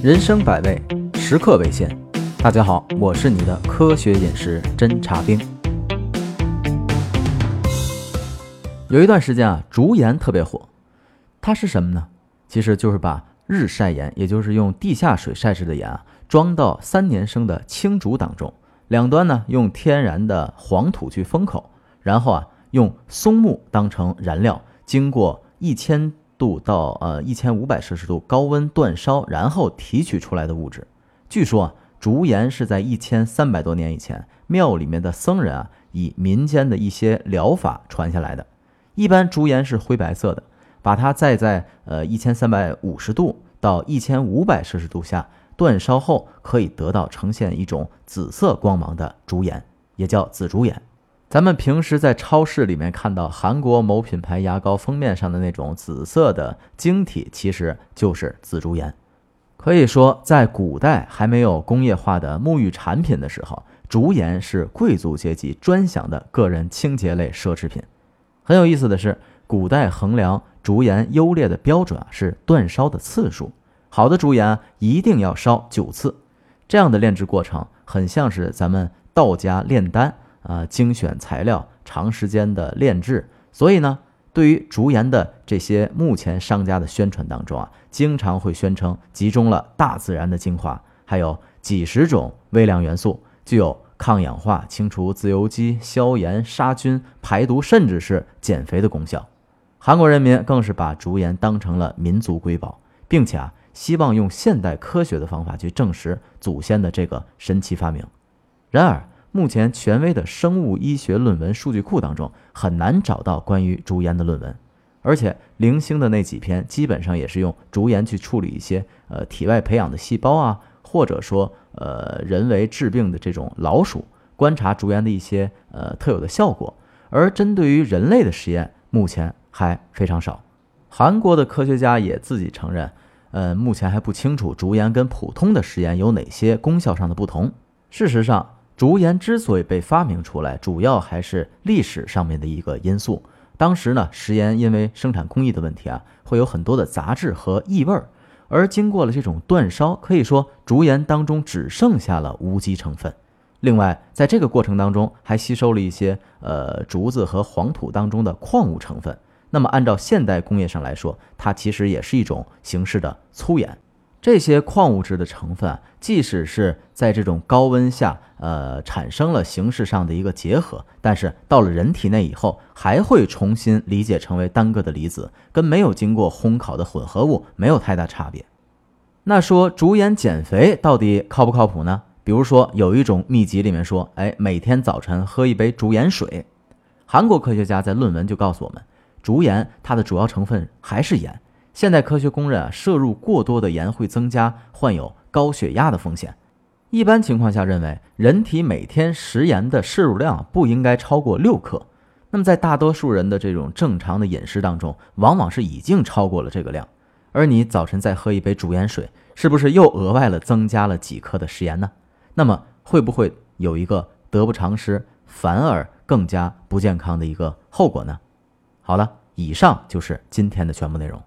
人生百味，时刻为先。大家好，我是你的科学饮食侦察兵。有一段时间啊，竹盐特别火，它是什么呢？其实就是把日晒盐，也就是用地下水晒制的盐啊，装到三年生的青竹当中，两端呢用天然的黄土去封口，然后啊用松木当成燃料，经过一千。度到呃一千五百摄氏度高温煅烧，然后提取出来的物质。据说啊，竹盐是在一千三百多年以前，庙里面的僧人啊，以民间的一些疗法传下来的。一般竹盐是灰白色的，把它再在呃一千三百五十度到一千五百摄氏度下煅烧后，可以得到呈现一种紫色光芒的竹盐，也叫紫竹盐。咱们平时在超市里面看到韩国某品牌牙膏封面上的那种紫色的晶体，其实就是紫竹盐。可以说，在古代还没有工业化的沐浴产品的时候，竹盐是贵族阶级专享的个人清洁类奢侈品。很有意思的是，古代衡量竹盐优劣的标准啊是煅烧的次数，好的竹盐一定要烧九次。这样的炼制过程很像是咱们道家炼丹。啊，精选材料，长时间的炼制，所以呢，对于竹盐的这些目前商家的宣传当中啊，经常会宣称集中了大自然的精华，还有几十种微量元素，具有抗氧化、清除自由基、消炎、杀菌、排毒，甚至是减肥的功效。韩国人民更是把竹盐当成了民族瑰宝，并且啊，希望用现代科学的方法去证实祖先的这个神奇发明。然而，目前权威的生物医学论文数据库当中很难找到关于竹盐的论文，而且零星的那几篇基本上也是用竹盐去处理一些呃体外培养的细胞啊，或者说呃人为治病的这种老鼠，观察竹盐的一些呃特有的效果，而针对于人类的实验目前还非常少。韩国的科学家也自己承认，呃目前还不清楚竹盐跟普通的食盐有哪些功效上的不同。事实上。竹盐之所以被发明出来，主要还是历史上面的一个因素。当时呢，食盐因为生产工艺的问题啊，会有很多的杂质和异味儿，而经过了这种煅烧，可以说竹盐当中只剩下了无机成分。另外，在这个过程当中，还吸收了一些呃竹子和黄土当中的矿物成分。那么，按照现代工业上来说，它其实也是一种形式的粗盐。这些矿物质的成分，即使是在这种高温下，呃，产生了形式上的一个结合，但是到了人体内以后，还会重新理解成为单个的离子，跟没有经过烘烤的混合物没有太大差别。那说竹盐减肥到底靠不靠谱呢？比如说有一种秘籍里面说，哎，每天早晨喝一杯竹盐水。韩国科学家在论文就告诉我们，竹盐它的主要成分还是盐。现代科学公认啊，摄入过多的盐会增加患有高血压的风险。一般情况下认为，人体每天食盐的摄入量不应该超过六克。那么在大多数人的这种正常的饮食当中，往往是已经超过了这个量。而你早晨再喝一杯煮盐水，是不是又额外了增加了几克的食盐呢？那么会不会有一个得不偿失，反而更加不健康的一个后果呢？好了，以上就是今天的全部内容。